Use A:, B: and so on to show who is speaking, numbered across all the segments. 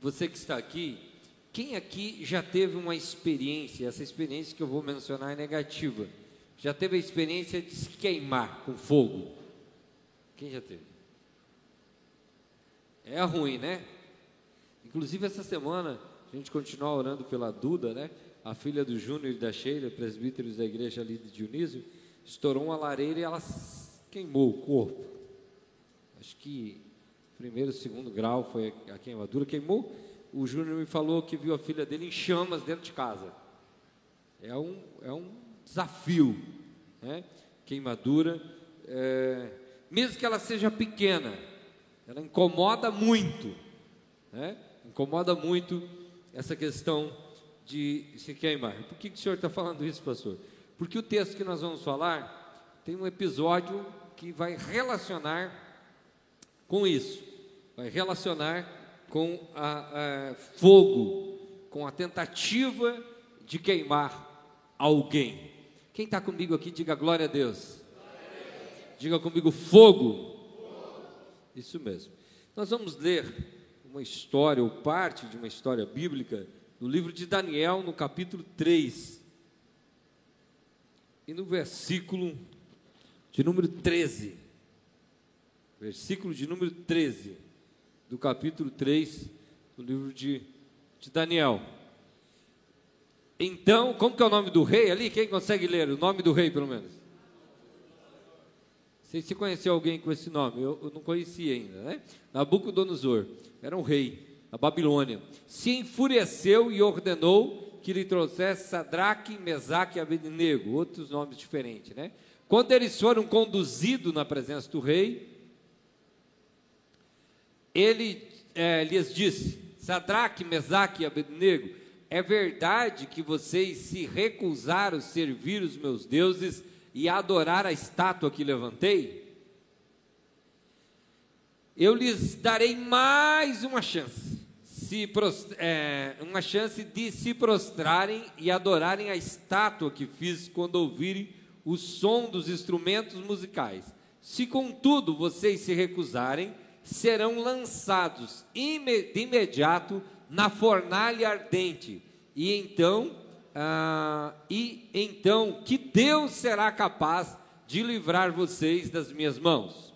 A: você que está aqui, quem aqui já teve uma experiência, essa experiência que eu vou mencionar é negativa, já teve a experiência de se queimar com fogo? Quem já teve? É ruim, né? Inclusive essa semana a gente continua orando pela Duda, né? A filha do Júnior e da Sheila, presbíteros da igreja ali de Dionísio, estourou uma lareira e ela queimou o corpo. Acho que primeiro, segundo grau foi a queimadura, queimou. O Júnior me falou que viu a filha dele em chamas dentro de casa. É um, é um desafio, né? Queimadura, é, mesmo que ela seja pequena, ela incomoda muito, né? Incomoda muito essa questão de se queimar. Por que, que o senhor está falando isso, pastor? Porque o texto que nós vamos falar tem um episódio que vai relacionar com isso, vai relacionar com a, a fogo, com a tentativa de queimar alguém. Quem está comigo aqui, diga glória a Deus. Diga comigo fogo. Isso mesmo. Nós vamos ler uma história, ou parte de uma história bíblica, no livro de Daniel, no capítulo 3. E no versículo de número 13. Versículo de número 13, do capítulo 3 do livro de, de Daniel. Então, como que é o nome do rei ali? Quem consegue ler o nome do rei, pelo menos? Sei se conheceu alguém com esse nome, eu, eu não conhecia ainda, né? Nabucodonosor, era um rei da Babilônia. Se enfureceu e ordenou que lhe trouxesse Sadraque, Mesaque e Abednego, outros nomes diferentes, né? Quando eles foram conduzidos na presença do rei, ele é, lhes disse: Sadraque, Mesaque e Abednego, é verdade que vocês se recusaram a servir os meus deuses e adorar a estátua que levantei? Eu lhes darei mais uma chance, se, é, uma chance de se prostrarem e adorarem a estátua que fiz quando ouvirem o som dos instrumentos musicais. Se contudo vocês se recusarem, serão lançados de imediato na fornalha ardente. E então, ah, e então que Deus será capaz de livrar vocês das minhas mãos.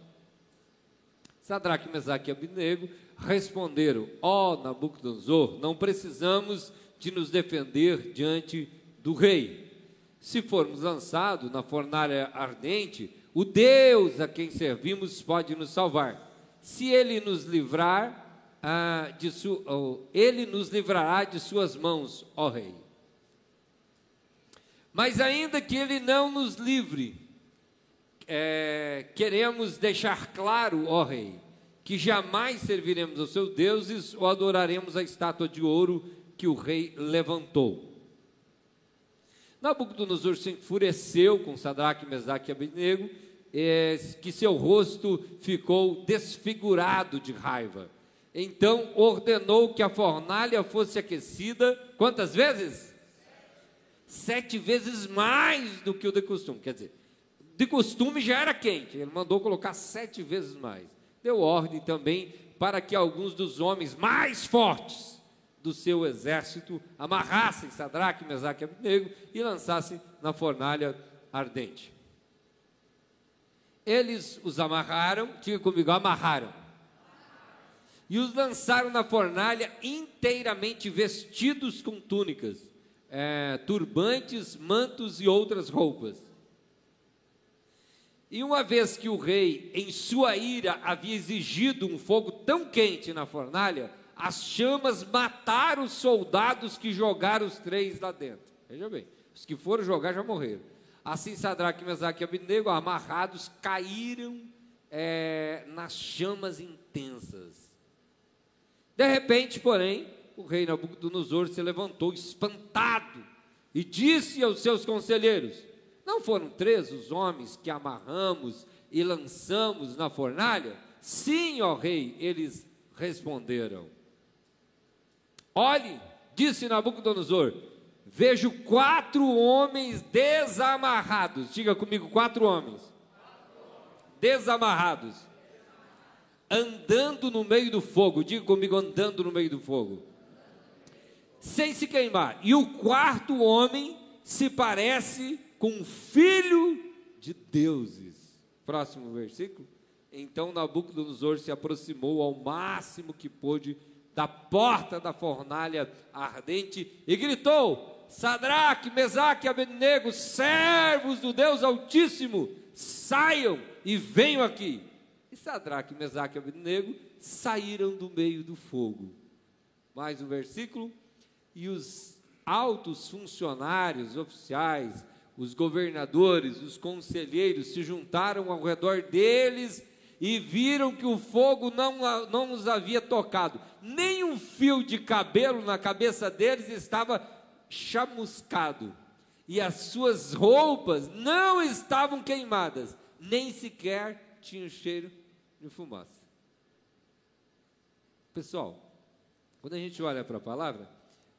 A: Sadraque, Mesaque e Abinego responderam: Ó oh, Nabucodonosor, não precisamos de nos defender diante do rei se formos lançados na fornalha ardente, o Deus a quem servimos pode nos salvar. Se ele nos livrar, ah, de su, oh, ele nos livrará de suas mãos, ó Rei. Mas ainda que ele não nos livre, é, queremos deixar claro, ó Rei, que jamais serviremos aos seus deuses ou adoraremos a estátua de ouro que o rei levantou. Nabucodonosor se enfureceu com Sadraque, Mesaque e Abednego, é, que seu rosto ficou desfigurado de raiva. Então ordenou que a fornalha fosse aquecida, quantas vezes? Sete vezes mais do que o de costume. Quer dizer, de costume já era quente, ele mandou colocar sete vezes mais. Deu ordem também para que alguns dos homens mais fortes do seu exército, amarrassem Sadraque, Mesaque e Abednego e lançassem na fornalha ardente. Eles os amarraram, diga comigo, amarraram. E os lançaram na fornalha inteiramente vestidos com túnicas, é, turbantes, mantos e outras roupas. E uma vez que o rei, em sua ira, havia exigido um fogo tão quente na fornalha, as chamas mataram os soldados que jogaram os três lá dentro. Veja bem, os que foram jogar já morreram. Assim Sadraque, Mesaque e Abednego, amarrados, caíram é, nas chamas intensas. De repente, porém, o rei Nabucodonosor se levantou espantado e disse aos seus conselheiros: Não foram três os homens que amarramos e lançamos na fornalha? Sim, ó rei, eles responderam. Olhe, disse Nabucodonosor, vejo quatro homens desamarrados. Diga comigo, quatro homens. Desamarrados. andando no meio do fogo. Diga comigo, andando no meio do fogo. Sem se queimar. E o quarto homem se parece com o filho de deuses. Próximo versículo. Então Nabucodonosor se aproximou ao máximo que pôde da porta da fornalha ardente e gritou: Sadraque, Mesaque e Abednego, servos do Deus Altíssimo, saiam e venham aqui. E Sadraque, Mesaque e Abednego saíram do meio do fogo. Mais um versículo. E os altos funcionários oficiais, os governadores, os conselheiros se juntaram ao redor deles e viram que o fogo não, não os havia tocado, nem um fio de cabelo na cabeça deles estava chamuscado, e as suas roupas não estavam queimadas, nem sequer tinham cheiro de fumaça. Pessoal, quando a gente olha para a palavra,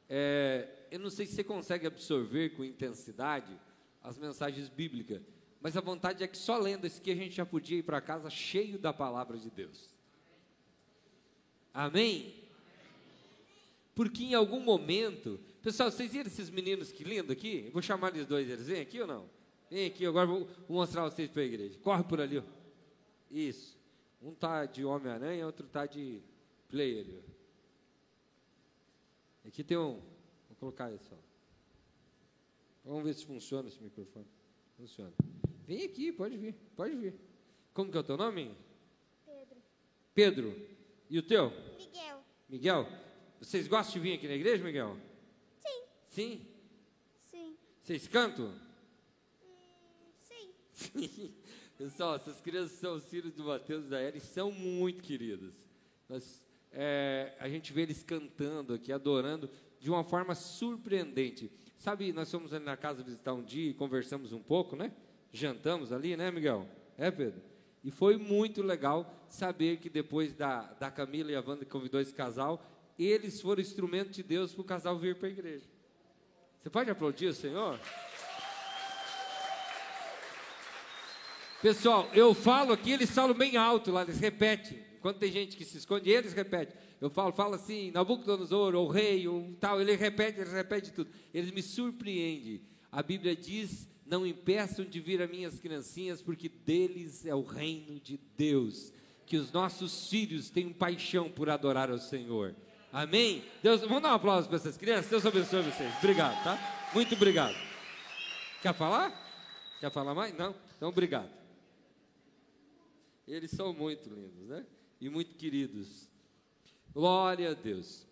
A: é, eu não sei se você consegue absorver com intensidade as mensagens bíblicas, mas a vontade é que só lendo isso aqui a gente já podia ir para casa cheio da palavra de Deus. Amém? Porque em algum momento, pessoal, vocês viram esses meninos que lindo aqui? Eu vou chamar eles dois, eles vêm aqui ou não? Vem aqui, agora vou, mostrar vocês para a igreja. Corre por ali, ó. Isso. Um tá de Homem-Aranha, outro tá de player. Aqui tem um. Vou colocar isso, ó. Vamos ver se funciona esse microfone. Funciona. Vem aqui, pode vir, pode vir. Como que é o teu nome?
B: Pedro.
A: Pedro. E o teu?
B: Miguel.
A: Miguel. Vocês gostam de vir aqui na igreja, Miguel?
B: Sim.
A: Sim? Vocês cantam?
B: Hum, sim.
A: Sim. Pessoal, essas crianças são os filhos do Mateus e da Eri, são muito queridas. Nós, é, a gente vê eles cantando aqui, adorando de uma forma surpreendente. Sabe, nós fomos ali na casa visitar um dia e conversamos um pouco, né? jantamos ali, né, Miguel? É, Pedro? E foi muito legal saber que depois da, da Camila e a Wanda que convidou esse casal, eles foram instrumento de Deus para o casal vir para a igreja. Você pode aplaudir o Senhor? Pessoal, eu falo aqui, eles falam bem alto lá, eles repetem. Quando tem gente que se esconde, eles repetem. Eu falo, falo assim, Nabucodonosor, ou rei, ou tal, ele repete, ele repete tudo. Eles me surpreendem. A Bíblia diz não impeçam de vir a minhas criancinhas, porque deles é o reino de Deus. Que os nossos filhos tenham paixão por adorar ao Senhor. Amém? Deus, vamos dar um aplauso para essas crianças? Deus abençoe vocês. Obrigado, tá? Muito obrigado. Quer falar? Quer falar mais? Não? Então, obrigado. Eles são muito lindos, né? E muito queridos. Glória a Deus.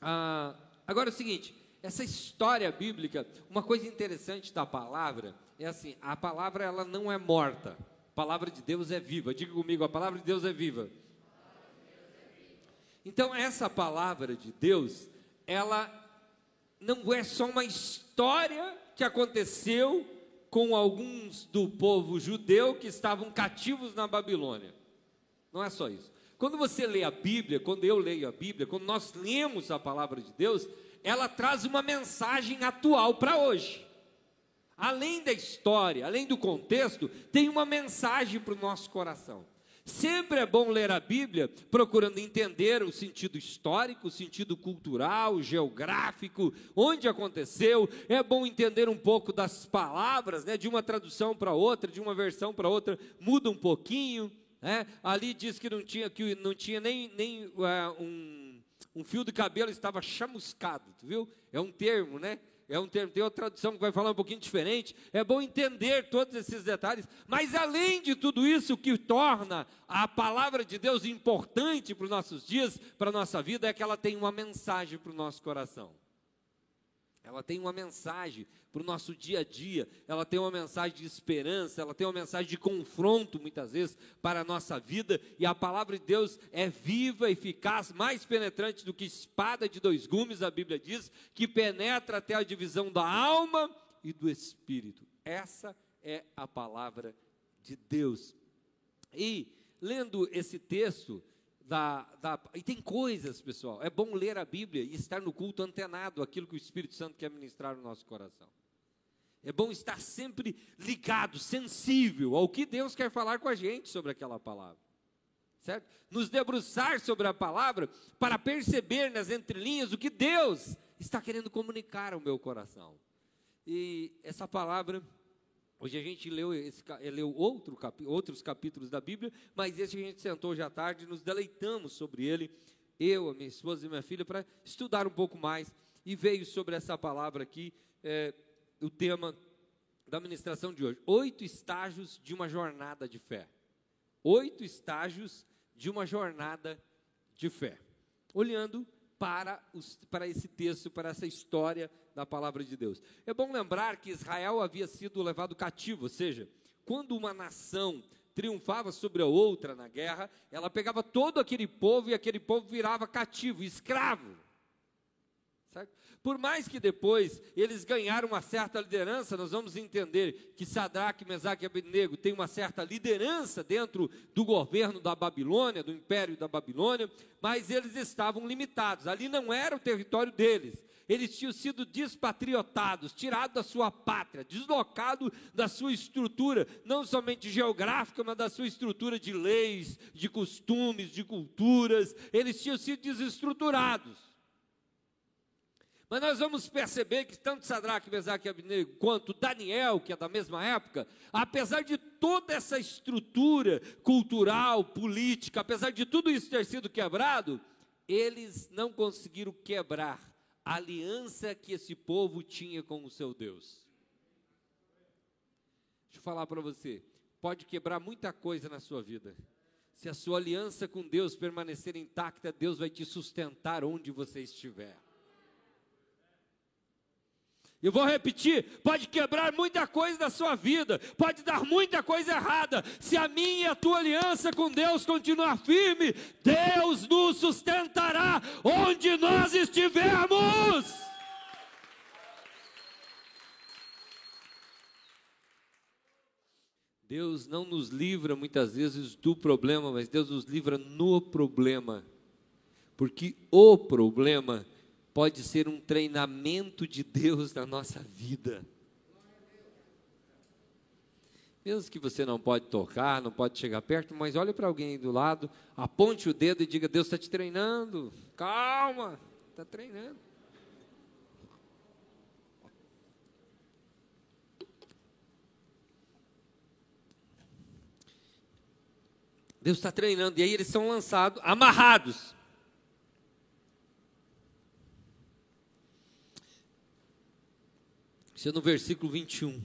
A: Ah, agora é o seguinte: essa história bíblica, uma coisa interessante da palavra é assim, a palavra ela não é morta. A palavra de Deus é viva. Diga comigo, a palavra de Deus é viva. Então essa palavra de Deus, ela não é só uma história que aconteceu com alguns do povo judeu que estavam cativos na Babilônia. Não é só isso. Quando você lê a Bíblia, quando eu leio a Bíblia, quando nós lemos a palavra de Deus, ela traz uma mensagem atual para hoje. Além da história, além do contexto, tem uma mensagem para o nosso coração. Sempre é bom ler a Bíblia procurando entender o sentido histórico, o sentido cultural, geográfico, onde aconteceu. É bom entender um pouco das palavras, né, de uma tradução para outra, de uma versão para outra, muda um pouquinho. Né? Ali diz que não tinha, que não tinha nem, nem uh, um um fio de cabelo estava chamuscado, tu viu? É um termo, né? É um termo, tem outra tradução que vai falar um pouquinho diferente. É bom entender todos esses detalhes, mas além de tudo isso, o que torna a palavra de Deus importante para os nossos dias, para a nossa vida, é que ela tem uma mensagem para o nosso coração. Ela tem uma mensagem para o nosso dia a dia, ela tem uma mensagem de esperança, ela tem uma mensagem de confronto, muitas vezes, para a nossa vida, e a palavra de Deus é viva, eficaz, mais penetrante do que espada de dois gumes, a Bíblia diz, que penetra até a divisão da alma e do espírito. Essa é a palavra de Deus. E, lendo esse texto, da, da, e tem coisas, pessoal, é bom ler a Bíblia e estar no culto antenado aquilo que o Espírito Santo quer ministrar no nosso coração. É bom estar sempre ligado, sensível ao que Deus quer falar com a gente sobre aquela palavra. certo? Nos debruçar sobre a palavra para perceber nas entrelinhas o que Deus está querendo comunicar ao meu coração. E essa palavra, hoje a gente leu, esse, leu outro, outros capítulos da Bíblia, mas esse a gente sentou hoje à tarde nos deleitamos sobre ele, eu, a minha esposa e minha filha, para estudar um pouco mais. E veio sobre essa palavra aqui, é, o tema da ministração de hoje: oito estágios de uma jornada de fé. Oito estágios de uma jornada de fé. Olhando para, os, para esse texto, para essa história da palavra de Deus. É bom lembrar que Israel havia sido levado cativo, ou seja, quando uma nação triunfava sobre a outra na guerra, ela pegava todo aquele povo e aquele povo virava cativo, escravo. Certo? Por mais que depois eles ganharam uma certa liderança, nós vamos entender que Sadraque, Mesaque e Abednego têm uma certa liderança dentro do governo da Babilônia, do império da Babilônia, mas eles estavam limitados. Ali não era o território deles. Eles tinham sido despatriotados, tirados da sua pátria, deslocados da sua estrutura, não somente geográfica, mas da sua estrutura de leis, de costumes, de culturas. Eles tinham sido desestruturados. Mas nós vamos perceber que tanto Sadraque, Mesaque e Abnego, quanto Daniel, que é da mesma época, apesar de toda essa estrutura cultural, política, apesar de tudo isso ter sido quebrado, eles não conseguiram quebrar a aliança que esse povo tinha com o seu Deus. Deixa eu falar para você, pode quebrar muita coisa na sua vida. Se a sua aliança com Deus permanecer intacta, Deus vai te sustentar onde você estiver. Eu vou repetir: pode quebrar muita coisa da sua vida, pode dar muita coisa errada. Se a minha e a tua aliança com Deus continuar firme, Deus nos sustentará onde nós estivermos. Deus não nos livra muitas vezes do problema, mas Deus nos livra no problema. Porque o problema pode ser um treinamento de Deus na nossa vida. Mesmo que você não pode tocar, não pode chegar perto, mas olhe para alguém do lado, aponte o dedo e diga: Deus está te treinando. Calma, está treinando. Deus está treinando, e aí eles são lançados, amarrados. Isso é no versículo 21. O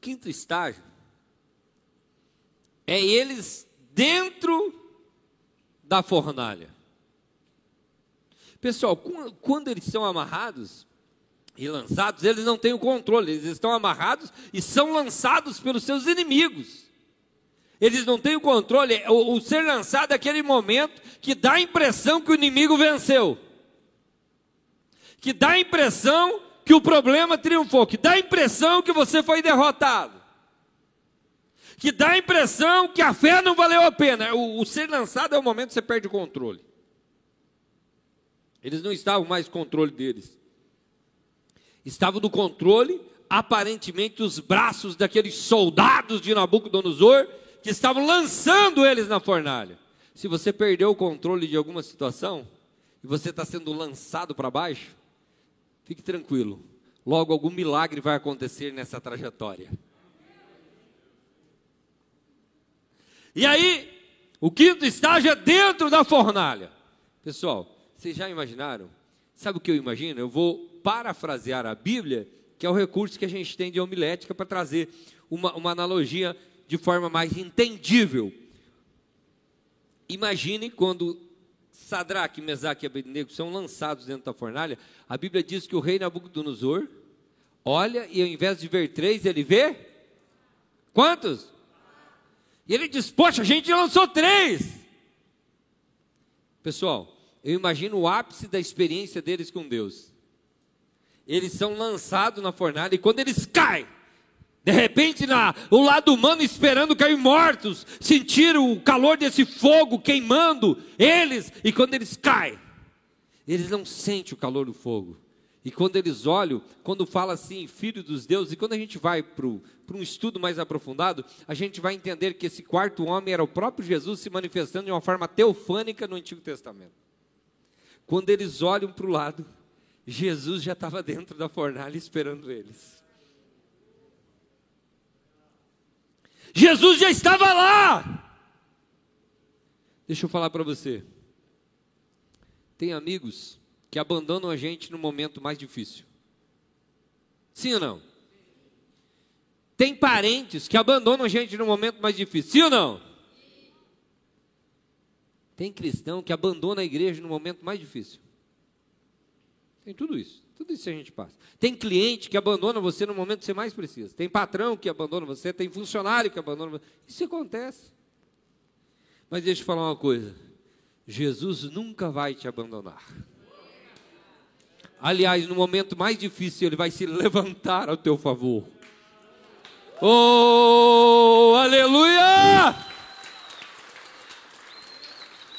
A: quinto estágio é eles dentro da fornalha. Pessoal, quando eles são amarrados e lançados, eles não têm o controle, eles estão amarrados e são lançados pelos seus inimigos. Eles não têm o controle, o, o ser lançado é aquele momento que dá a impressão que o inimigo venceu que dá a impressão que o problema triunfou, que dá a impressão que você foi derrotado, que dá a impressão que a fé não valeu a pena. O, o ser lançado é o momento que você perde o controle. Eles não estavam mais no controle deles. Estavam no controle, aparentemente, os braços daqueles soldados de Nabucodonosor que estavam lançando eles na fornalha. Se você perdeu o controle de alguma situação e você está sendo lançado para baixo, Fique tranquilo. Logo algum milagre vai acontecer nessa trajetória. E aí, o quinto estágio é dentro da fornalha. Pessoal, vocês já imaginaram? Sabe o que eu imagino? Eu vou parafrasear a Bíblia, que é o recurso que a gente tem de homilética para trazer uma, uma analogia de forma mais entendível. Imagine quando Sadraque, Mesaque e Abednego são lançados dentro da fornalha, a Bíblia diz que o rei Nabucodonosor olha e ao invés de ver três, ele vê quantos? E ele diz: Poxa, a gente lançou três. Pessoal, eu imagino o ápice da experiência deles com Deus. Eles são lançados na fornalha e quando eles caem, de repente, na, o lado humano esperando cair mortos, sentiram o calor desse fogo queimando eles, e quando eles caem, eles não sentem o calor do fogo, E quando eles olham, quando fala assim, filho dos deuses, e quando a gente vai para um estudo mais aprofundado, a gente vai entender que esse quarto homem era o próprio Jesus se manifestando de uma forma teofânica no Antigo Testamento. Quando eles olham para o lado, Jesus já estava dentro da fornalha esperando eles. Jesus já estava lá. Deixa eu falar para você. Tem amigos que abandonam a gente no momento mais difícil. Sim ou não? Tem parentes que abandonam a gente no momento mais difícil. Sim ou não? Tem cristão que abandona a igreja no momento mais difícil. Tem tudo isso. Tudo isso a gente passa. Tem cliente que abandona você no momento que você mais precisa. Tem patrão que abandona você. Tem funcionário que abandona você. Isso acontece. Mas deixa eu falar uma coisa. Jesus nunca vai te abandonar. Aliás, no momento mais difícil, ele vai se levantar ao teu favor. Oh, aleluia!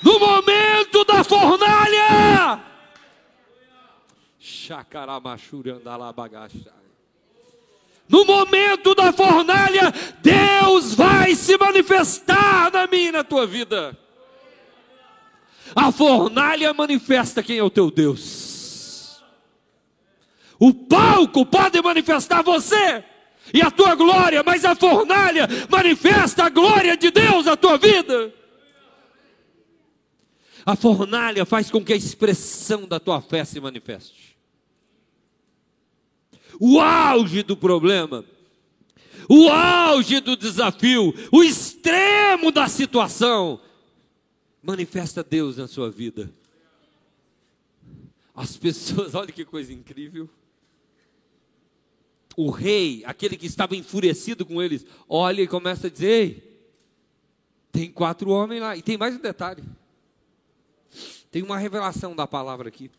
A: No momento da fornalha, no momento da fornalha, Deus vai se manifestar na minha e na tua vida. A fornalha manifesta quem é o teu Deus. O palco pode manifestar você e a tua glória, mas a fornalha manifesta a glória de Deus na tua vida. A fornalha faz com que a expressão da tua fé se manifeste. O auge do problema, o auge do desafio, o extremo da situação, manifesta Deus na sua vida. As pessoas, olha que coisa incrível o rei, aquele que estava enfurecido com eles, olha e começa a dizer: Ei, tem quatro homens lá. E tem mais um detalhe. Tem uma revelação da palavra aqui.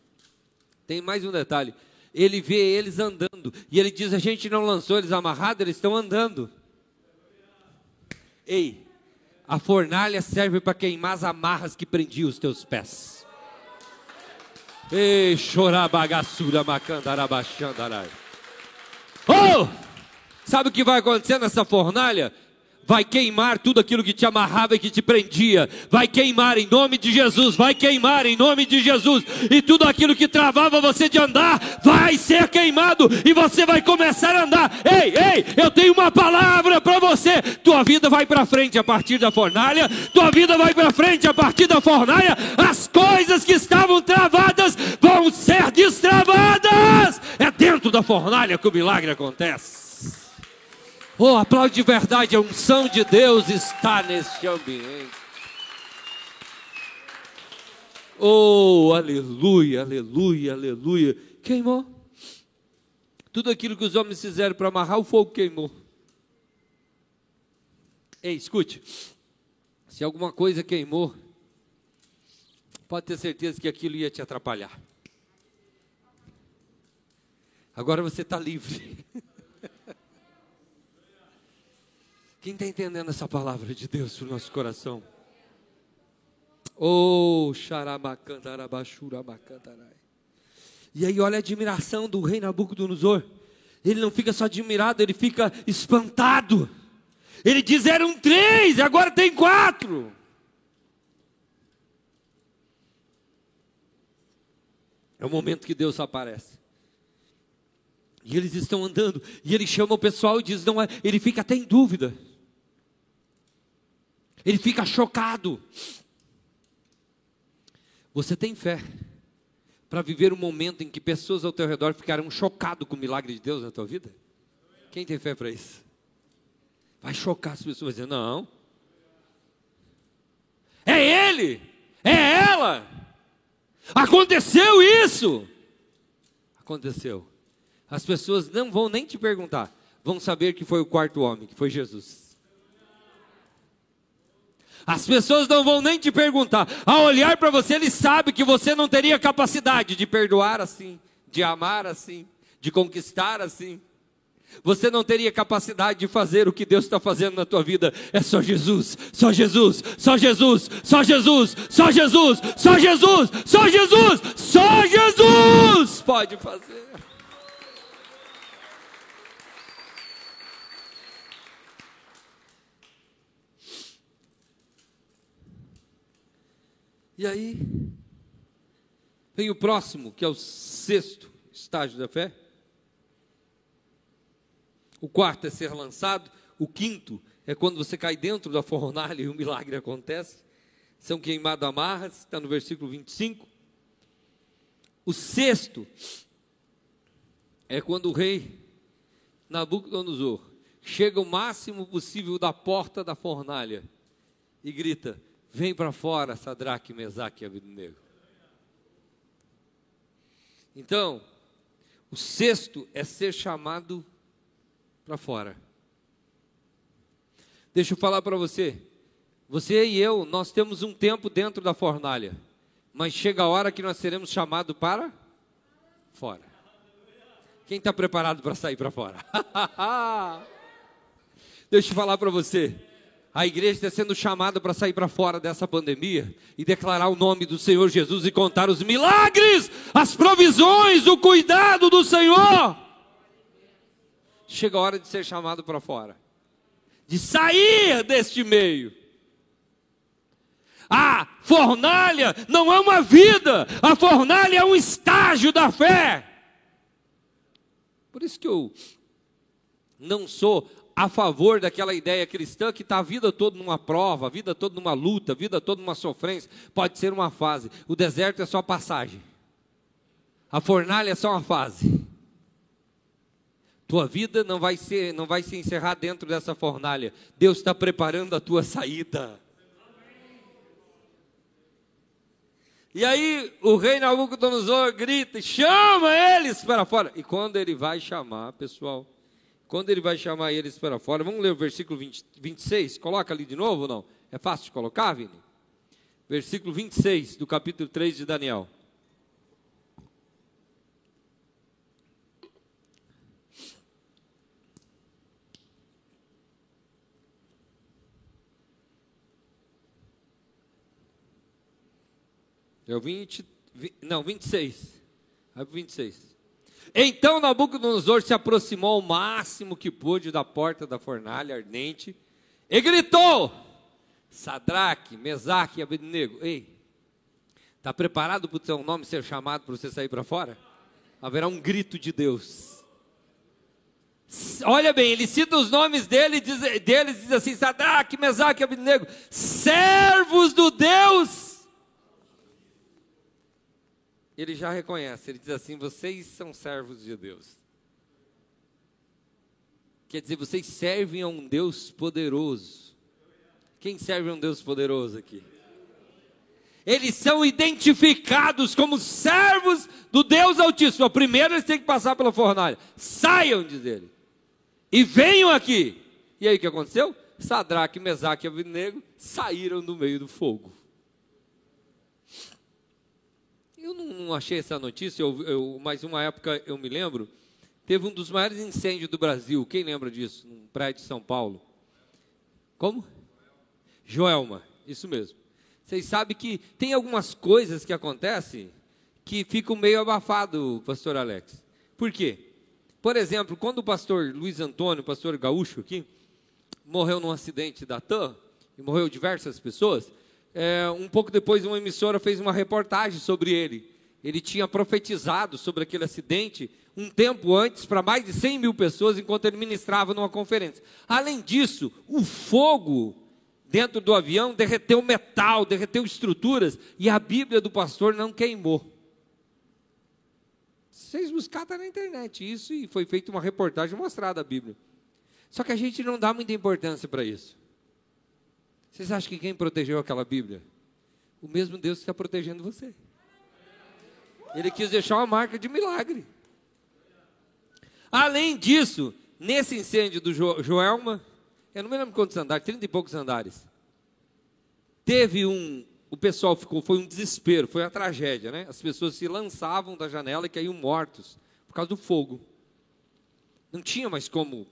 A: Tem mais um detalhe. Ele vê eles andando. E ele diz: A gente não lançou eles amarrados, eles estão andando. Ei, a fornalha serve para queimar as amarras que prendiam os teus pés. Ei, chorar bagaçura, macandarabaxandarai. Oh! Sabe o que vai acontecer nessa fornalha? Vai queimar tudo aquilo que te amarrava e que te prendia, vai queimar em nome de Jesus, vai queimar em nome de Jesus, e tudo aquilo que travava você de andar vai ser queimado e você vai começar a andar. Ei, ei, eu tenho uma palavra para você: tua vida vai para frente a partir da fornalha, tua vida vai para frente a partir da fornalha, as coisas que estavam travadas vão ser destravadas. É dentro da fornalha que o milagre acontece. Oh, aplaude de verdade, a unção de Deus está neste ambiente. Oh, aleluia, aleluia, aleluia. Queimou. Tudo aquilo que os homens fizeram para amarrar, o fogo queimou. Ei, escute. Se alguma coisa queimou, pode ter certeza que aquilo ia te atrapalhar. Agora você está livre. Quem está entendendo essa palavra de Deus para o nosso coração? Oh, xaramacandarabachuramacandarai. E aí olha a admiração do rei Nabucodonosor. Ele não fica só admirado, ele fica espantado. Ele diz: eram três, agora tem quatro. É o momento que Deus aparece. E eles estão andando, e ele chama o pessoal e diz: não é, ele fica até em dúvida ele fica chocado. Você tem fé para viver um momento em que pessoas ao teu redor ficarão chocadas com o milagre de Deus na tua vida? Quem tem fé para isso? Vai chocar as pessoas dizendo: não. É ele, é ela. Aconteceu isso. Aconteceu. As pessoas não vão nem te perguntar, vão saber que foi o quarto homem, que foi Jesus. As pessoas não vão nem te perguntar. Ao olhar para você, ele sabe que você não teria capacidade de perdoar assim, de amar assim, de conquistar assim. Você não teria capacidade de fazer o que Deus está fazendo na tua vida. É só Jesus, só Jesus, só Jesus, só Jesus, só Jesus, só Jesus, só Jesus, só Jesus pode fazer. E aí, vem o próximo, que é o sexto estágio da fé. O quarto é ser lançado. O quinto é quando você cai dentro da fornalha e o milagre acontece. São queimados amarras, está no versículo 25. O sexto é quando o rei Nabucodonosor chega o máximo possível da porta da fornalha e grita: Vem para fora, Sadraque, Mesaque e Abednego. Então, o sexto é ser chamado para fora. Deixa eu falar para você. Você e eu, nós temos um tempo dentro da fornalha, mas chega a hora que nós seremos chamados para fora. Quem está preparado para sair para fora? Deixa eu falar para você. A igreja está sendo chamada para sair para fora dessa pandemia e declarar o nome do Senhor Jesus e contar os milagres, as provisões, o cuidado do Senhor. Chega a hora de ser chamado para fora, de sair deste meio. A fornalha não é uma vida, a fornalha é um estágio da fé. Por isso que eu não sou a favor daquela ideia cristã que está a vida toda numa prova, a vida toda numa luta, a vida toda numa sofrência. Pode ser uma fase. O deserto é só passagem. A fornalha é só uma fase. Tua vida não vai ser, não vai se encerrar dentro dessa fornalha. Deus está preparando a tua saída. E aí o rei Nabucodonosor grita, chama eles para fora. E quando ele vai chamar, pessoal, quando ele vai chamar eles para fora, vamos ler o versículo 20, 26, coloca ali de novo ou não? É fácil de colocar, Vini? Versículo 26 do capítulo 3 de Daniel. É o 20, 20 não, 26. Vai para 26. Então Nabucodonosor se aproximou ao máximo que pôde da porta da fornalha ardente e gritou: Sadraque, Mesaque e Abednego, ei, está preparado para o seu nome ser chamado para você sair para fora? Haverá um grito de Deus. Olha bem, ele cita os nomes dele, diz, deles, diz assim: Sadraque, Mesaque e Abednego, servos do Deus ele já reconhece, ele diz assim: vocês são servos de Deus. Quer dizer, vocês servem a um Deus poderoso. Quem serve a um Deus poderoso aqui? Eles são identificados como servos do Deus Altíssimo. Primeiro eles têm que passar pela fornalha. Saiam, diz ele. E venham aqui. E aí o que aconteceu? Sadraque, Mesaque e Abednego saíram do meio do fogo. Eu não achei essa notícia, eu, eu, mas uma época eu me lembro, teve um dos maiores incêndios do Brasil. Quem lembra disso? Num prédio de São Paulo. Como? Joelma, isso mesmo. Vocês sabem que tem algumas coisas que acontecem que ficam meio abafado, pastor Alex. Por quê? Por exemplo, quando o pastor Luiz Antônio, pastor gaúcho aqui, morreu num acidente da TAM, e morreu diversas pessoas, é, um pouco depois, uma emissora fez uma reportagem sobre ele. Ele tinha profetizado sobre aquele acidente um tempo antes para mais de 100 mil pessoas enquanto ele ministrava numa conferência. Além disso, o fogo dentro do avião derreteu metal, derreteu estruturas e a Bíblia do pastor não queimou. Vocês buscaram está na internet isso e foi feita uma reportagem mostrada a Bíblia. Só que a gente não dá muita importância para isso. Vocês acham que quem protegeu aquela Bíblia? O mesmo Deus que está protegendo você. Ele quis deixar uma marca de milagre. Além disso, nesse incêndio do jo Joelma, eu não me lembro quantos andares, 30 e poucos andares. Teve um, o pessoal ficou, foi um desespero, foi uma tragédia, né? As pessoas se lançavam da janela e caíam mortos por causa do fogo. Não tinha mais como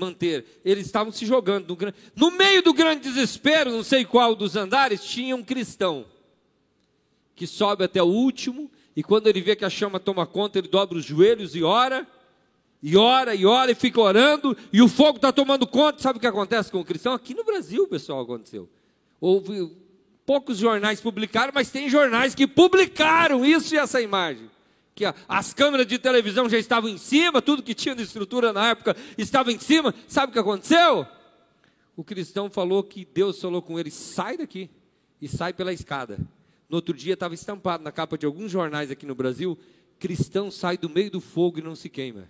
A: manter. Eles estavam se jogando. No, no meio do grande desespero, não sei qual dos andares, tinha um cristão que sobe até o último E quando ele vê que a chama toma conta, ele dobra os joelhos e ora, e ora, e ora, e fica orando, e o fogo está tomando conta. Sabe o que acontece com o cristão? Aqui no Brasil, pessoal, aconteceu. Houve, poucos jornais publicaram, mas tem jornais que publicaram isso e essa imagem. Que as câmeras de televisão já estavam em cima, tudo que tinha de estrutura na época estava em cima. Sabe o que aconteceu? O cristão falou que Deus falou com ele: sai daqui e sai pela escada. No outro dia estava estampado na capa de alguns jornais aqui no Brasil: cristão sai do meio do fogo e não se queima.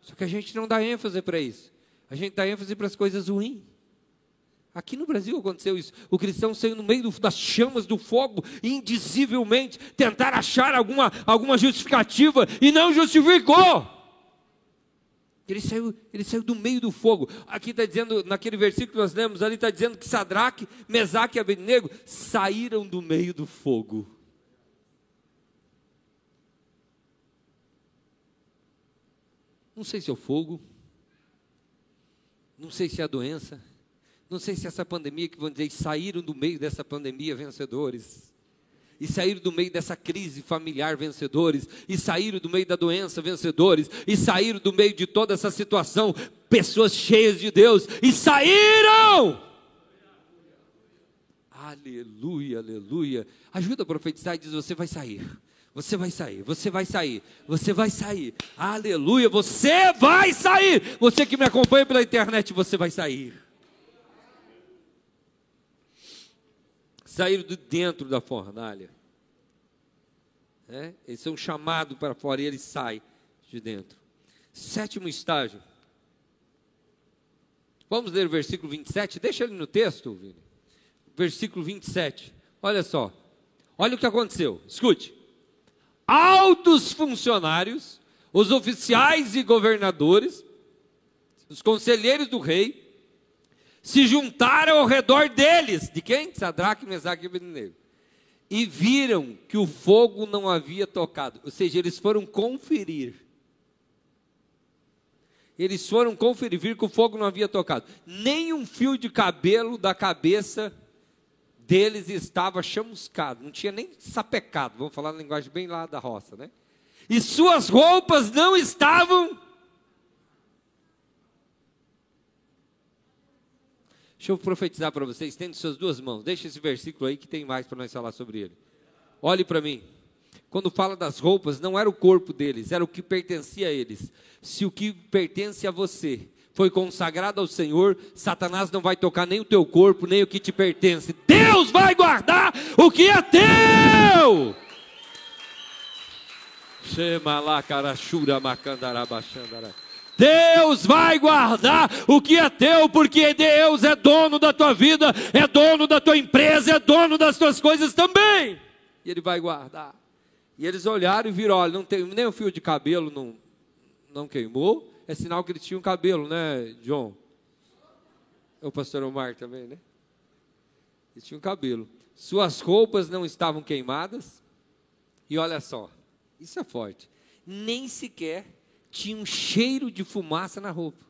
A: Só que a gente não dá ênfase para isso. A gente dá ênfase para as coisas ruins. Aqui no Brasil aconteceu isso. O cristão saiu no meio das chamas do fogo, indizivelmente, tentar achar alguma, alguma justificativa e não justificou. Ele saiu, ele saiu do meio do fogo. Aqui está dizendo, naquele versículo que nós lemos, ali está dizendo que Sadraque, Mesaque e Abednego saíram do meio do fogo. Não sei se é o fogo, não sei se é a doença, não sei se essa pandemia que vão dizer, saíram do meio dessa pandemia vencedores e saíram do meio dessa crise familiar vencedores, e saíram do meio da doença vencedores, e saíram do meio de toda essa situação, pessoas cheias de Deus, e saíram! Aleluia, aleluia. Ajuda a profetizar e diz: Você vai sair. Você vai sair, você vai sair, você vai sair. Aleluia, você vai sair. Você que me acompanha pela internet, você vai sair. Saíram de dentro da fornalha. É? Eles são chamados para fora e eles saem de dentro. Sétimo estágio. Vamos ler o versículo 27. Deixa ele no texto, Vini. Versículo 27. Olha só. Olha o que aconteceu. Escute. Altos funcionários, os oficiais e governadores, os conselheiros do rei, se juntaram ao redor deles. De quem? Sadraque, Mesaque e Abednego. E viram que o fogo não havia tocado. Ou seja, eles foram conferir. Eles foram conferir, viram que o fogo não havia tocado. Nem um fio de cabelo da cabeça deles estava chamuscado. Não tinha nem sapecado. Vamos falar na linguagem bem lá da roça, né? E suas roupas não estavam Deixa eu profetizar para vocês, estende suas duas mãos, deixa esse versículo aí que tem mais para nós falar sobre ele. Olhe para mim. Quando fala das roupas, não era o corpo deles, era o que pertencia a eles. Se o que pertence a você foi consagrado ao Senhor, Satanás não vai tocar nem o teu corpo, nem o que te pertence. Deus vai guardar o que é teu. Chama lá, carachura, macandarabachandará. Deus vai guardar o que é teu, porque Deus é dono da tua vida, é dono da tua empresa, é dono das tuas coisas também. E Ele vai guardar. E eles olharam e viram: olha, não tem nem o fio de cabelo não, não queimou, é sinal que eles tinham cabelo, né, John? O pastor Omar também, né? Eles tinham cabelo. Suas roupas não estavam queimadas. E olha só, isso é forte. Nem sequer tinha um cheiro de fumaça na roupa.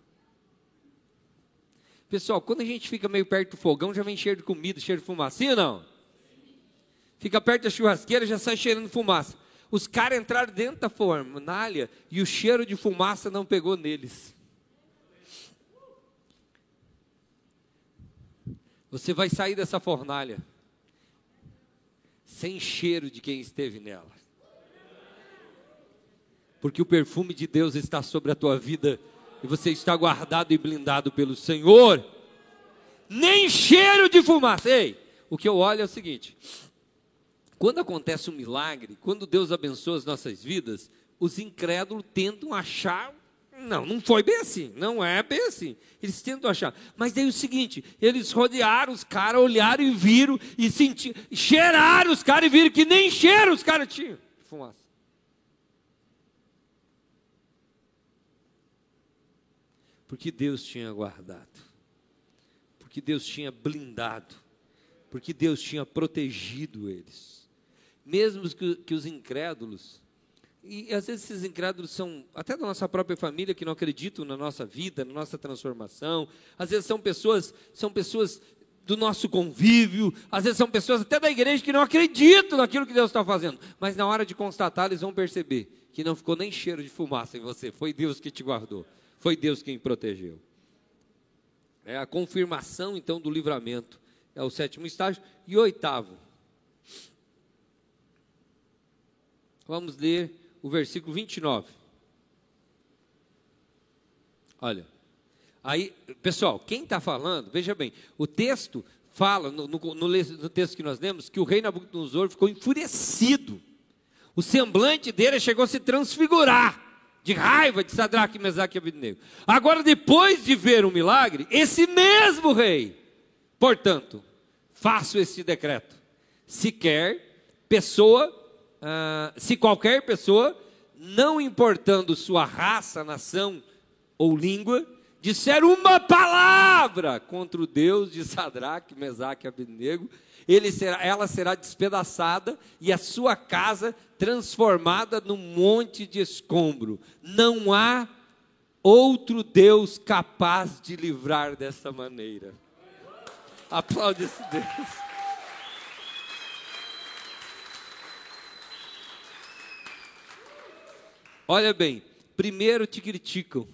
A: Pessoal, quando a gente fica meio perto do fogão, já vem cheiro de comida, cheiro de fumaça, sim ou não? Fica perto da churrasqueira, já sai cheirando fumaça. Os caras entraram dentro da fornalha e o cheiro de fumaça não pegou neles. Você vai sair dessa fornalha sem cheiro de quem esteve nela porque o perfume de Deus está sobre a tua vida e você está guardado e blindado pelo Senhor. Nem cheiro de fumaça. Ei, o que eu olho é o seguinte: quando acontece um milagre, quando Deus abençoa as nossas vidas, os incrédulos tentam achar. Não, não foi bem assim, não é bem assim. Eles tentam achar. Mas daí o seguinte: eles rodearam os caras, olharam e viram, e sentiram, cheiraram os caras e viram que nem cheiro os caras tinham de fumaça. Porque Deus tinha guardado, porque Deus tinha blindado, porque Deus tinha protegido eles. Mesmo que, que os incrédulos, e às vezes esses incrédulos são até da nossa própria família que não acreditam na nossa vida, na nossa transformação. Às vezes são pessoas, são pessoas do nosso convívio, às vezes são pessoas até da igreja que não acreditam naquilo que Deus está fazendo, mas na hora de constatar, eles vão perceber que não ficou nem cheiro de fumaça em você, foi Deus que te guardou, foi Deus quem protegeu. É a confirmação então do livramento, é o sétimo estágio, e oitavo. Vamos ler o versículo 29. Olha. Aí, pessoal, quem está falando, veja bem, o texto fala, no, no, no, texto que nós lemos, que o rei Nabucodonosor ficou enfurecido. O semblante dele chegou a se transfigurar, de raiva de Sadraque, Mesaque e Abednego. Agora, depois de ver o milagre, esse mesmo rei, portanto, faço esse decreto. Se quer pessoa, ah, se qualquer pessoa, não importando sua raça, nação ou língua, disser uma palavra contra o Deus de Sadraque, Mesaque e Abednego, ele será, ela será despedaçada e a sua casa transformada num monte de escombro. Não há outro Deus capaz de livrar dessa maneira. Aplaude esse Deus. Olha bem, primeiro te criticam,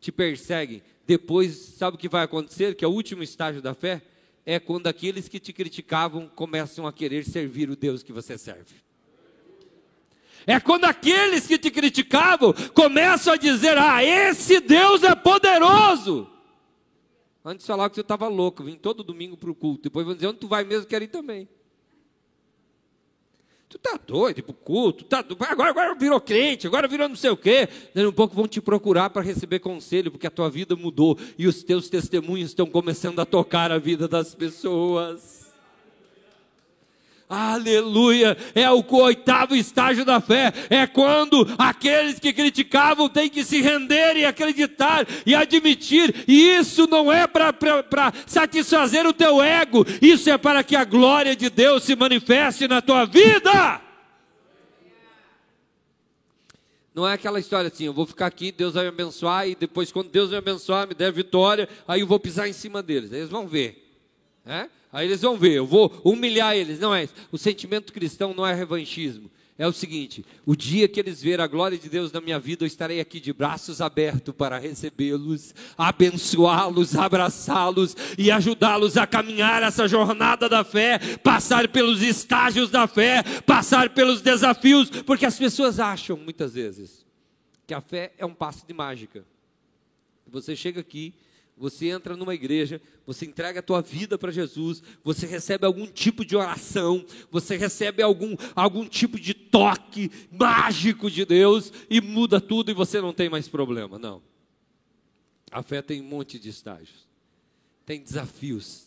A: te perseguem. Depois, sabe o que vai acontecer? Que é o último estágio da fé é quando aqueles que te criticavam começam a querer servir o Deus que você serve. É quando aqueles que te criticavam começam a dizer: Ah, esse Deus é poderoso. Antes falava que você estava louco, vim todo domingo para o culto. Depois vão dizer: Onde tu vai mesmo? Quero ir também. Tu tá doido para o culto, tá agora, agora virou crente, agora virou não sei o quê. Daqui um pouco vão te procurar para receber conselho, porque a tua vida mudou e os teus testemunhos estão começando a tocar a vida das pessoas. Aleluia! É o oitavo estágio da fé. É quando aqueles que criticavam têm que se render e acreditar e admitir. E isso não é para satisfazer o teu ego, isso é para que a glória de Deus se manifeste na tua vida. Não é aquela história assim, eu vou ficar aqui, Deus vai me abençoar, e depois, quando Deus me abençoar, me der vitória, aí eu vou pisar em cima deles. Eles vão ver. É? Aí eles vão ver, eu vou humilhar eles. Não é isso. O sentimento cristão não é revanchismo. É o seguinte: o dia que eles verem a glória de Deus na minha vida, eu estarei aqui de braços abertos para recebê-los, abençoá-los, abraçá-los e ajudá-los a caminhar essa jornada da fé, passar pelos estágios da fé, passar pelos desafios, porque as pessoas acham muitas vezes que a fé é um passo de mágica. Você chega aqui, você entra numa igreja, você entrega a tua vida para Jesus, você recebe algum tipo de oração, você recebe algum, algum tipo de toque mágico de Deus e muda tudo e você não tem mais problema. Não. A fé tem um monte de estágios, tem desafios,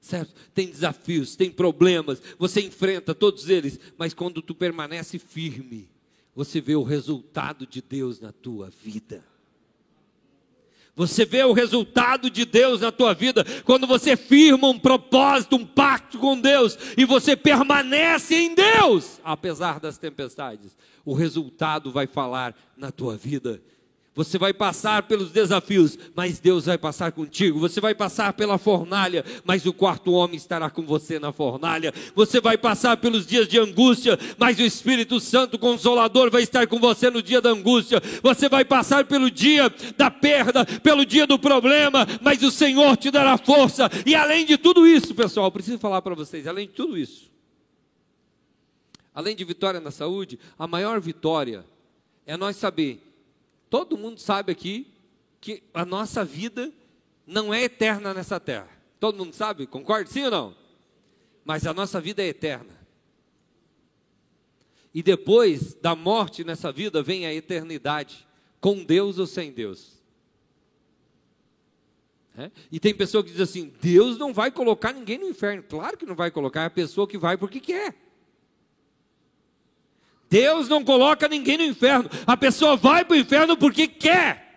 A: certo? Tem desafios, tem problemas, você enfrenta todos eles, mas quando tu permanece firme, você vê o resultado de Deus na tua vida. Você vê o resultado de Deus na tua vida quando você firma um propósito, um pacto com Deus e você permanece em Deus, apesar das tempestades. O resultado vai falar na tua vida. Você vai passar pelos desafios, mas Deus vai passar contigo. Você vai passar pela fornalha, mas o quarto homem estará com você na fornalha. Você vai passar pelos dias de angústia, mas o Espírito Santo Consolador vai estar com você no dia da angústia. Você vai passar pelo dia da perda, pelo dia do problema, mas o Senhor te dará força. E além de tudo isso, pessoal, preciso falar para vocês, além de tudo isso, além de vitória na saúde, a maior vitória é nós saber Todo mundo sabe aqui que a nossa vida não é eterna nessa terra. Todo mundo sabe? Concorda sim ou não? Mas a nossa vida é eterna. E depois da morte nessa vida vem a eternidade, com Deus ou sem Deus. É? E tem pessoa que diz assim: Deus não vai colocar ninguém no inferno. Claro que não vai colocar, é a pessoa que vai porque quer. Deus não coloca ninguém no inferno. A pessoa vai para o inferno porque quer.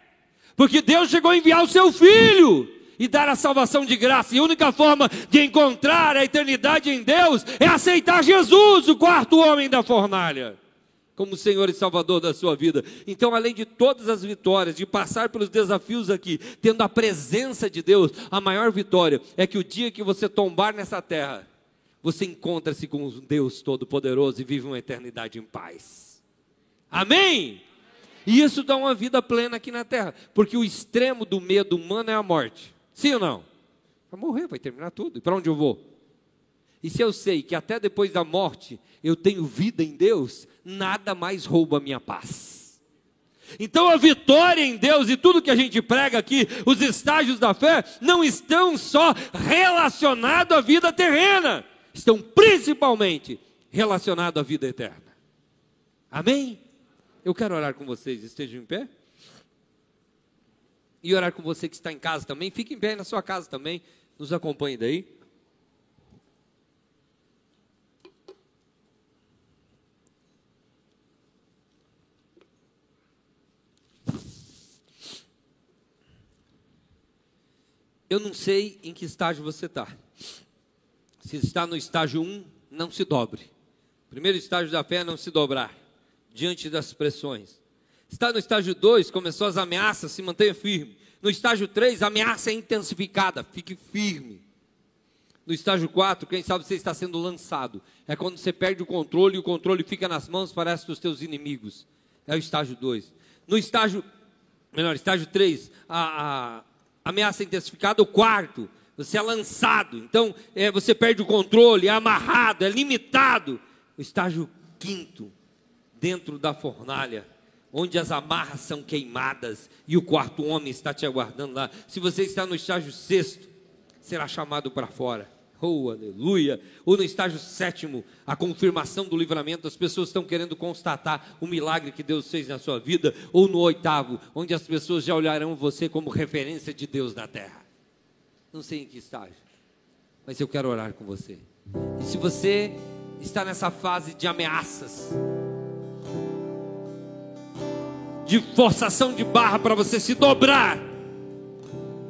A: Porque Deus chegou a enviar o seu filho e dar a salvação de graça. E a única forma de encontrar a eternidade em Deus é aceitar Jesus, o quarto homem da fornalha. como Senhor e Salvador da sua vida. Então, além de todas as vitórias, de passar pelos desafios aqui, tendo a presença de Deus, a maior vitória é que o dia que você tombar nessa terra, você encontra-se com um Deus Todo-Poderoso e vive uma eternidade em paz. Amém? E isso dá uma vida plena aqui na terra, porque o extremo do medo humano é a morte. Sim ou não? Vai morrer, vai terminar tudo. E para onde eu vou? E se eu sei que até depois da morte eu tenho vida em Deus, nada mais rouba a minha paz. Então a vitória em Deus e tudo que a gente prega aqui, os estágios da fé, não estão só relacionados à vida terrena, estão principalmente relacionados à vida eterna. Amém? Eu quero orar com vocês, estejam em pé. E orar com você que está em casa também, fique em pé na sua casa também, nos acompanhe daí. Eu não sei em que estágio você está. Se está no estágio 1, não se dobre. Primeiro estágio da fé é não se dobrar diante das pressões. Está no estágio 2, começou as ameaças, se mantenha firme. No estágio 3, a ameaça é intensificada, fique firme. No estágio 4, quem sabe você está sendo lançado. É quando você perde o controle e o controle fica nas mãos, parece dos teus inimigos. É o estágio 2. No estágio, melhor, estágio 3, a, a ameaça intensificada, o quarto, você é lançado, então é, você perde o controle, é amarrado, é limitado. O estágio quinto, dentro da fornalha, onde as amarras são queimadas e o quarto homem está te aguardando lá. Se você está no estágio sexto, será chamado para fora. Oh, aleluia! Ou no estágio sétimo, a confirmação do livramento, as pessoas estão querendo constatar o milagre que Deus fez na sua vida. Ou no oitavo, onde as pessoas já olharão você como referência de Deus na terra. Não sei em que estágio, mas eu quero orar com você. E se você está nessa fase de ameaças, de forçação de barra para você se dobrar,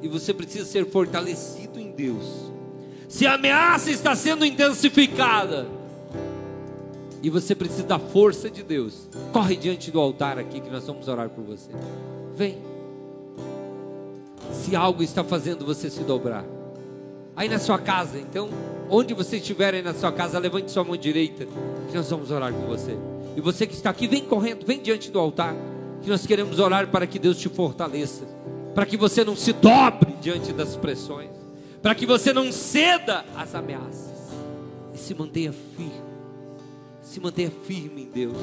A: e você precisa ser fortalecido em Deus se a ameaça está sendo intensificada e você precisa da força de Deus, corre diante do altar aqui que nós vamos orar por você. Vem. Se algo está fazendo você se dobrar, aí na sua casa, então, onde você estiver aí na sua casa, levante sua mão direita, que nós vamos orar por você. E você que está aqui, vem correndo, vem diante do altar, que nós queremos orar para que Deus te fortaleça, para que você não se dobre diante das pressões para que você não ceda às ameaças e se mantenha firme. Se mantenha firme em Deus.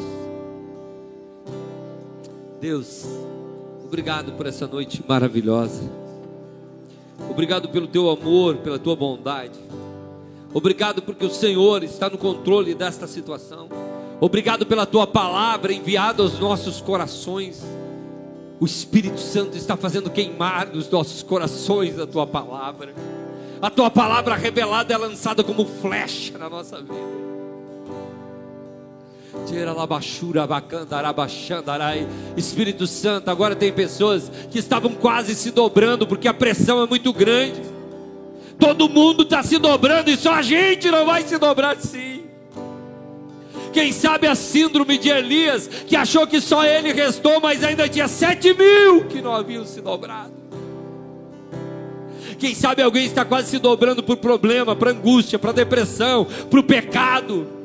A: Deus, obrigado por essa noite maravilhosa. Obrigado pelo teu amor, pela tua bondade. Obrigado porque o Senhor está no controle desta situação. Obrigado pela tua palavra enviada aos nossos corações. O Espírito Santo está fazendo queimar nos nossos corações a tua palavra. A tua palavra revelada é lançada como flecha na nossa vida. Espírito Santo, agora tem pessoas que estavam quase se dobrando porque a pressão é muito grande. Todo mundo está se dobrando e só a gente não vai se dobrar sim. Quem sabe a síndrome de Elias, que achou que só ele restou, mas ainda tinha sete mil que não haviam se dobrado. Quem sabe alguém está quase se dobrando por problema, para angústia, para depressão, para o pecado.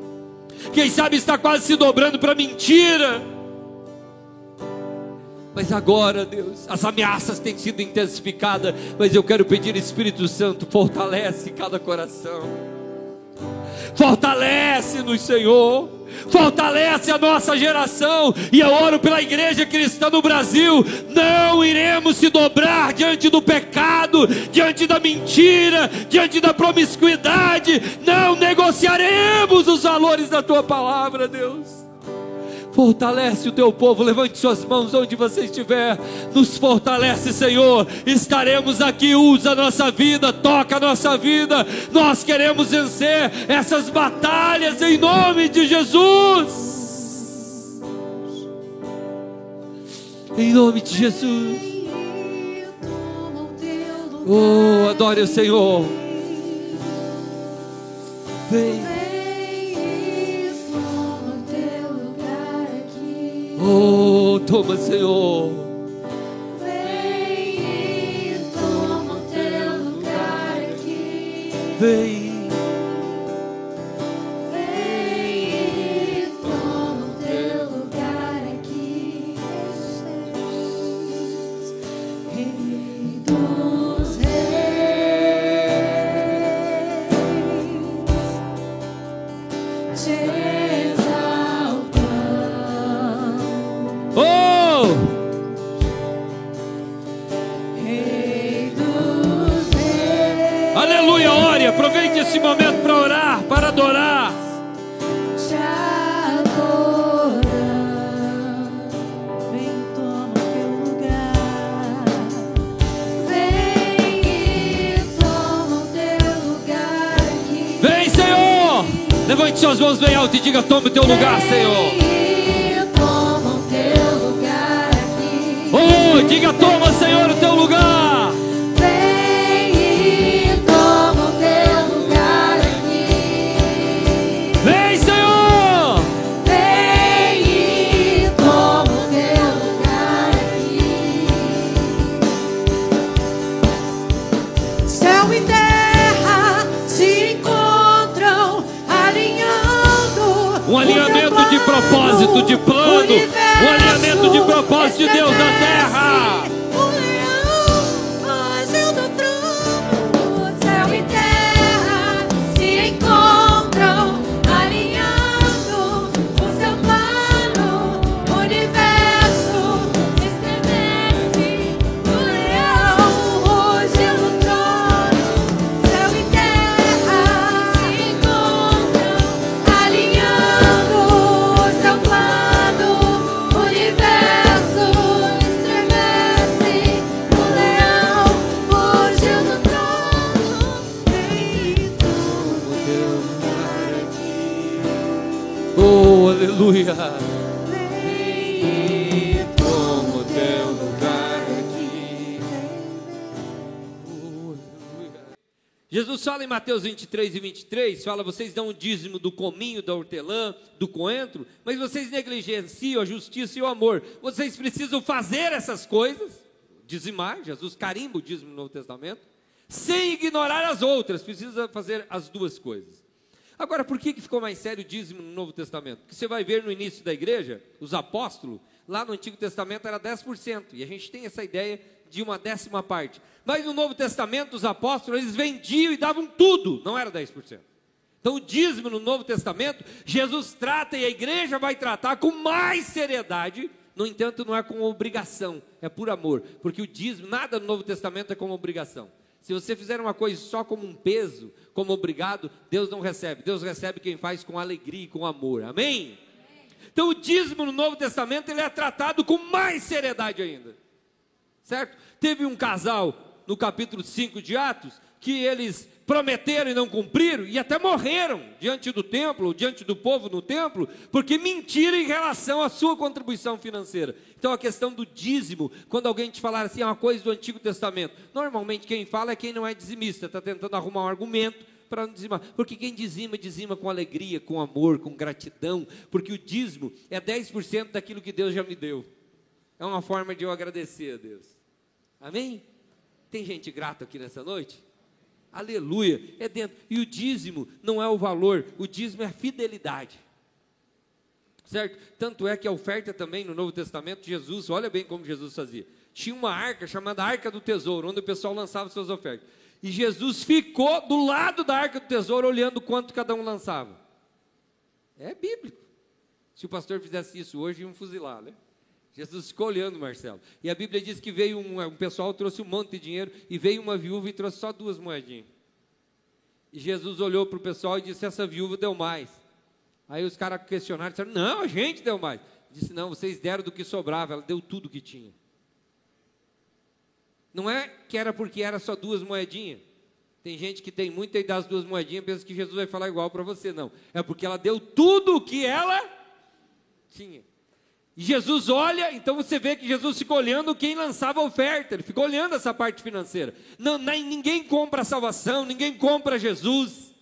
A: Quem sabe está quase se dobrando para mentira. Mas agora, Deus, as ameaças têm sido intensificadas. Mas eu quero pedir, Espírito Santo, fortalece cada coração. Fortalece-nos, Senhor fortalece a nossa geração. E eu oro pela igreja cristã no Brasil. Não iremos se dobrar diante do pecado, diante da mentira, diante da promiscuidade. Não negociaremos os valores da tua palavra, Deus. Fortalece o teu povo, levante suas mãos onde você estiver. Nos fortalece, Senhor. Estaremos aqui, usa a nossa vida, toca a nossa vida. Nós queremos vencer essas batalhas em nome de Jesus. Em nome de Jesus. Oh, adore o Senhor. Vem. Oh, toma, Senhor.
C: Vem e toma o teu lugar aqui.
A: Vem.
C: E Toma o teu lugar,
A: Jesus fala em Mateus 23 e 23, fala, vocês dão o dízimo do cominho, da hortelã, do coentro, mas vocês negligenciam a justiça e o amor. Vocês precisam fazer essas coisas, dizimar, Jesus carimba o dízimo no Novo Testamento, sem ignorar as outras, precisa fazer as duas coisas. Agora, por que, que ficou mais sério o dízimo no Novo Testamento? Porque você vai ver no início da igreja, os apóstolos, lá no Antigo Testamento era 10%, e a gente tem essa ideia de uma décima parte. Mas no Novo Testamento, os apóstolos, eles vendiam e davam tudo, não era 10%. Então, o dízimo no Novo Testamento, Jesus trata e a igreja vai tratar com mais seriedade. No entanto, não é com obrigação, é por amor. Porque o dízimo, nada no Novo Testamento é como obrigação. Se você fizer uma coisa só como um peso, como obrigado, Deus não recebe. Deus recebe quem faz com alegria e com amor. Amém? Então, o dízimo no Novo Testamento ele é tratado com mais seriedade ainda. Certo? Teve um casal no capítulo 5 de Atos que eles prometeram e não cumpriram e até morreram diante do templo, diante do povo no templo, porque mentiram em relação à sua contribuição financeira. Então a questão do dízimo, quando alguém te falar assim, é uma coisa do Antigo Testamento, normalmente quem fala é quem não é dizimista, está tentando arrumar um argumento para não dizimar, porque quem dizima, dizima com alegria, com amor, com gratidão, porque o dízimo é 10% daquilo que Deus já me deu. É uma forma de eu agradecer a Deus. Amém? Tem gente grata aqui nessa noite? Aleluia, é dentro. E o dízimo não é o valor, o dízimo é a fidelidade. Certo? Tanto é que a oferta também no Novo Testamento, Jesus, olha bem como Jesus fazia. Tinha uma arca chamada Arca do Tesouro, onde o pessoal lançava suas ofertas. E Jesus ficou do lado da Arca do Tesouro, olhando quanto cada um lançava. É bíblico. Se o pastor fizesse isso hoje, iam fuzilar, né? Jesus ficou olhando, Marcelo. E a Bíblia diz que veio um, um pessoal, trouxe um monte de dinheiro, e veio uma viúva e trouxe só duas moedinhas. E Jesus olhou para o pessoal e disse: Essa viúva deu mais. Aí os caras questionaram, disseram: Não, a gente deu mais. Disse: Não, vocês deram do que sobrava, ela deu tudo que tinha. Não é que era porque era só duas moedinhas. Tem gente que tem muito e dá as duas moedinhas e pensa que Jesus vai falar igual para você. Não. É porque ela deu tudo o que ela tinha. Jesus olha, então você vê que Jesus ficou olhando quem lançava oferta, ele ficou olhando essa parte financeira. Não, ninguém compra a salvação, ninguém compra Jesus.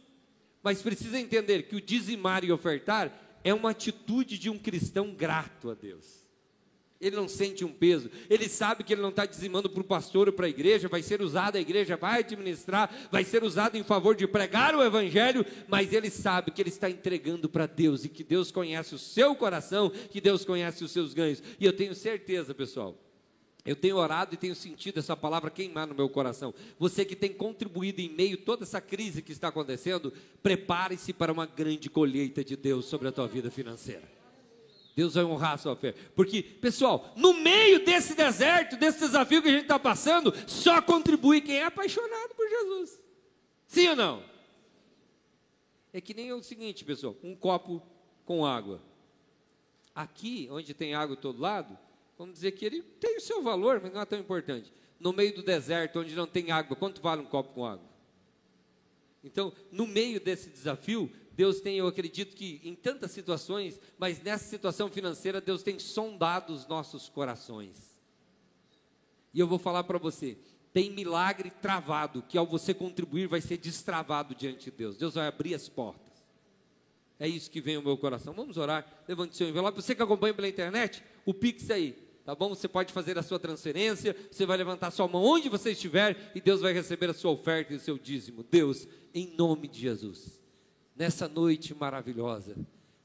A: Mas precisa entender que o dizimar e ofertar é uma atitude de um cristão grato a Deus. Ele não sente um peso. Ele sabe que ele não está dizimando para o pastor ou para a igreja. Vai ser usado, a igreja vai administrar, vai ser usado em favor de pregar o evangelho. Mas ele sabe que ele está entregando para Deus e que Deus conhece o seu coração, que Deus conhece os seus ganhos. E eu tenho certeza, pessoal. Eu tenho orado e tenho sentido essa palavra queimar no meu coração. Você que tem contribuído em meio a toda essa crise que está acontecendo, prepare-se para uma grande colheita de Deus sobre a tua vida financeira. Deus vai honrar a sua fé. Porque, pessoal, no meio desse deserto, desse desafio que a gente está passando, só contribui quem é apaixonado por Jesus. Sim ou não? É que nem o seguinte, pessoal: um copo com água. Aqui, onde tem água do todo lado, vamos dizer que ele tem o seu valor, mas não é tão importante. No meio do deserto, onde não tem água, quanto vale um copo com água? Então, no meio desse desafio, Deus tem, eu acredito que em tantas situações, mas nessa situação financeira, Deus tem sondado os nossos corações. E eu vou falar para você: tem milagre travado, que ao você contribuir vai ser destravado diante de Deus. Deus vai abrir as portas. É isso que vem ao meu coração. Vamos orar. Levante seu envelope. Você que acompanha pela internet, o Pix aí. Tá bom? Você pode fazer a sua transferência, você vai levantar sua mão onde você estiver e Deus vai receber a sua oferta e o seu dízimo. Deus, em nome de Jesus nessa noite maravilhosa,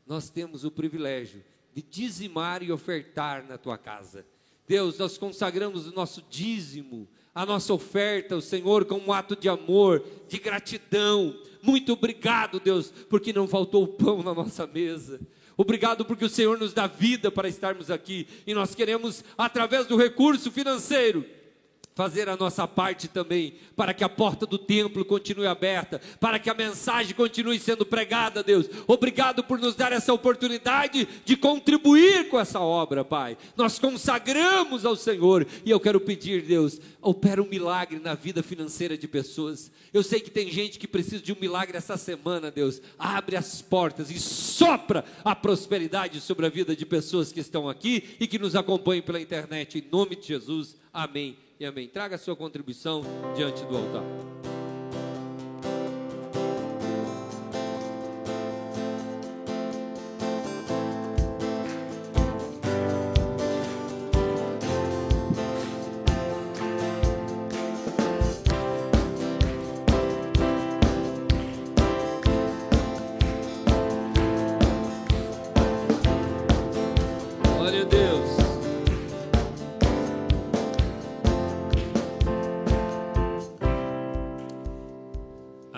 A: nós temos o privilégio de dizimar e ofertar na tua casa. Deus, nós consagramos o nosso dízimo, a nossa oferta ao Senhor como um ato de amor, de gratidão. Muito obrigado, Deus, porque não faltou pão na nossa mesa. Obrigado porque o Senhor nos dá vida para estarmos aqui e nós queremos, através do recurso financeiro, fazer a nossa parte também, para que a porta do templo continue aberta, para que a mensagem continue sendo pregada, Deus. Obrigado por nos dar essa oportunidade de contribuir com essa obra, Pai. Nós consagramos ao Senhor e eu quero pedir, Deus, opera um milagre na vida financeira de pessoas. Eu sei que tem gente que precisa de um milagre essa semana, Deus. Abre as portas e sopra a prosperidade sobre a vida de pessoas que estão aqui e que nos acompanham pela internet. Em nome de Jesus. Amém e amém. Traga a sua contribuição diante do altar.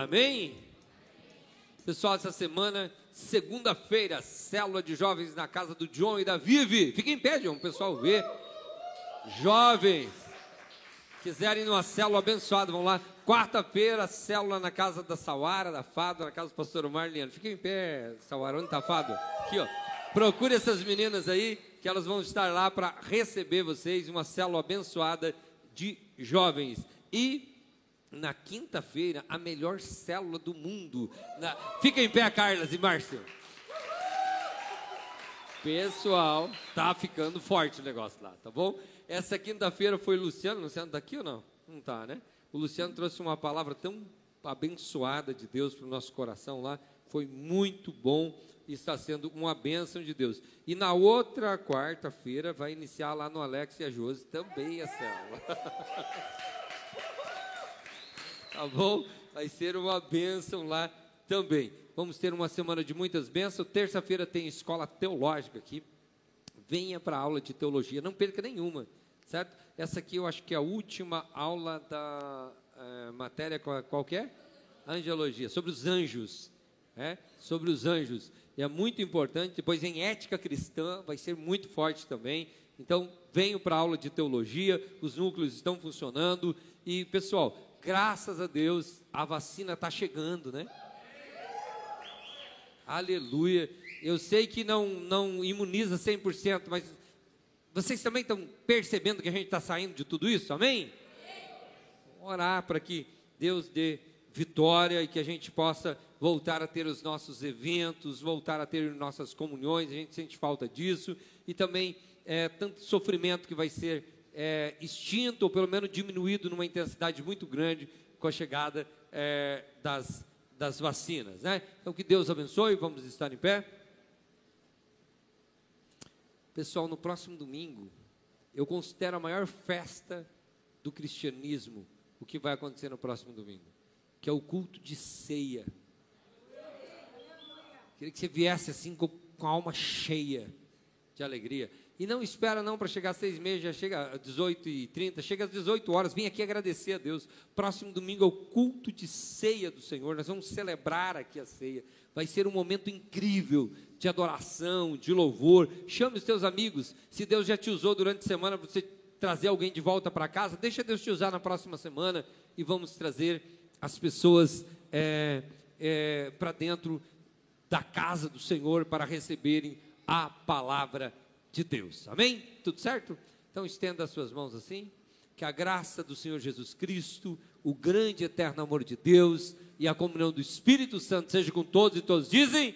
A: Amém? Pessoal, essa semana, segunda-feira, célula de jovens na casa do John e da Vivi. Fiquem em pé, John, o pessoal ver. Jovens, quiserem ir numa célula abençoada, vão lá. Quarta-feira, célula na casa da Sawara, da Fado, na casa do pastor Marliano. Fiquem em pé, Sawara, onde está Fado? Aqui, ó. Procure essas meninas aí, que elas vão estar lá para receber vocês, uma célula abençoada de jovens. E na quinta-feira, a melhor célula do mundo. Na... Fica em pé, Carlas e Márcio. Pessoal, tá ficando forte o negócio lá, tá bom? Essa quinta-feira foi o Luciano. Luciano está aqui ou não? Não está, né? O Luciano trouxe uma palavra tão abençoada de Deus para o nosso coração lá. Foi muito bom está sendo uma bênção de Deus. E na outra quarta-feira vai iniciar lá no Alex e a Josi também a célula. tá bom? Vai ser uma bênção lá também. Vamos ter uma semana de muitas bênçãos. Terça-feira tem escola teológica aqui. Venha para a aula de teologia, não perca nenhuma, certo? Essa aqui eu acho que é a última aula da é, matéria qual, qual é? Angelologia, sobre os anjos, é? Sobre os anjos. E é muito importante. Depois em ética cristã vai ser muito forte também. Então, venho para a aula de teologia, os núcleos estão funcionando. E, pessoal, graças a Deus, a vacina está chegando, né? Aleluia. Eu sei que não, não imuniza 100%, mas vocês também estão percebendo que a gente está saindo de tudo isso, amém? Orar para que Deus dê vitória e que a gente possa voltar a ter os nossos eventos, voltar a ter nossas comunhões, a gente sente falta disso, e também é, tanto sofrimento que vai ser é, extinto, ou pelo menos diminuído numa intensidade muito grande com a chegada é, das, das vacinas. Né? Então, que Deus abençoe, vamos estar em pé. Pessoal, no próximo domingo, eu considero a maior festa do cristianismo, o que vai acontecer no próximo domingo, que é o culto de ceia. Queria que você viesse assim com, com a alma cheia de alegria. E não espera não para chegar às seis meses, já chega às 18 e 30 chega às 18 horas, vem aqui agradecer a Deus. Próximo domingo é o culto de ceia do Senhor, nós vamos celebrar aqui a ceia. Vai ser um momento incrível de adoração, de louvor. Chame os teus amigos. Se Deus já te usou durante a semana para você trazer alguém de volta para casa, deixa Deus te usar na próxima semana e vamos trazer as pessoas é, é, para dentro da casa do Senhor para receberem a palavra de Deus. Amém? Tudo certo? Então estenda as suas mãos assim. Que a graça do Senhor Jesus Cristo, o grande eterno amor de Deus e a comunhão do Espírito Santo seja com todos e todos dizem.